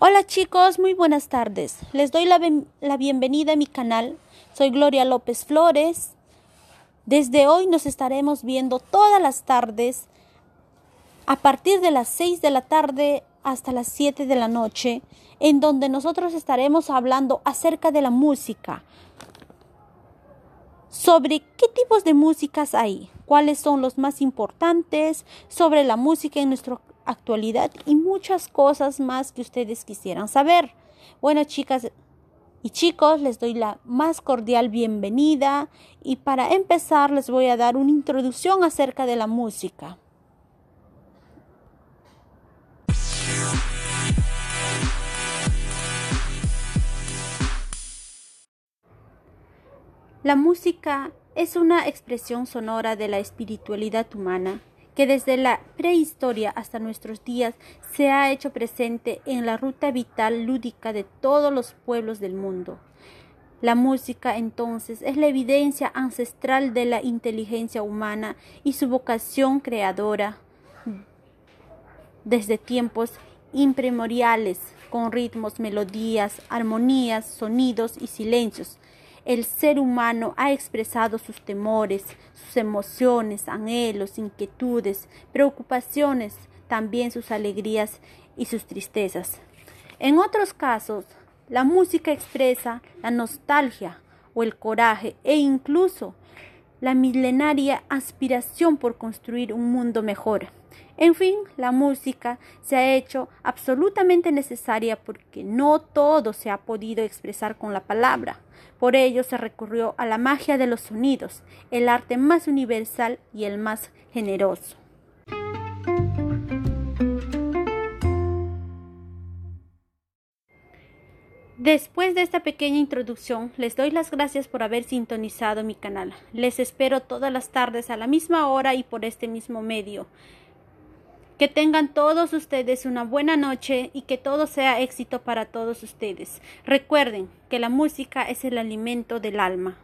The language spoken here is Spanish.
Hola chicos, muy buenas tardes. Les doy la, la, bienvenida a mi canal. Soy Gloria López Flores. Desde hoy nos estaremos viendo todas las tardes a partir de las 6 de la tarde hasta las 7 de la noche, en donde nosotros estaremos hablando acerca de la música, sobre qué tipos de músicas hay, cuáles son los más importantes, sobre la música en nuestra actualidad y muchas cosas más que ustedes quisieran saber. Bueno, chicas y chicos, les doy la más cordial bienvenida y para empezar les voy a dar una introducción acerca de la música. La música es una expresión sonora de la espiritualidad humana que desde la prehistoria hasta nuestros días se ha hecho presente en la ruta vital lúdica de todos los pueblos del mundo. La música entonces es la evidencia ancestral de la inteligencia humana y su vocación creadora desde tiempos impremoriales, con ritmos, melodías, armonías, sonidos y silencios, el ser humano ha expresado sus temores, sus emociones, anhelos, inquietudes, preocupaciones, también sus alegrías y sus tristezas. En otros casos, la música expresa la nostalgia o el coraje e incluso la milenaria aspiración por construir un mundo mejor. En fin, la música se ha hecho absolutamente necesaria porque no todo se ha podido expresar con la palabra. Por ello se recurrió a la magia de los sonidos, el arte más universal y el más generoso. Después de esta pequeña introducción, les doy las gracias por haber sintonizado mi canal. Les espero todas las tardes a la misma hora y por este mismo medio. Que tengan todos ustedes una buena noche y que todo sea éxito para todos ustedes. Recuerden que la música es el alimento del alma.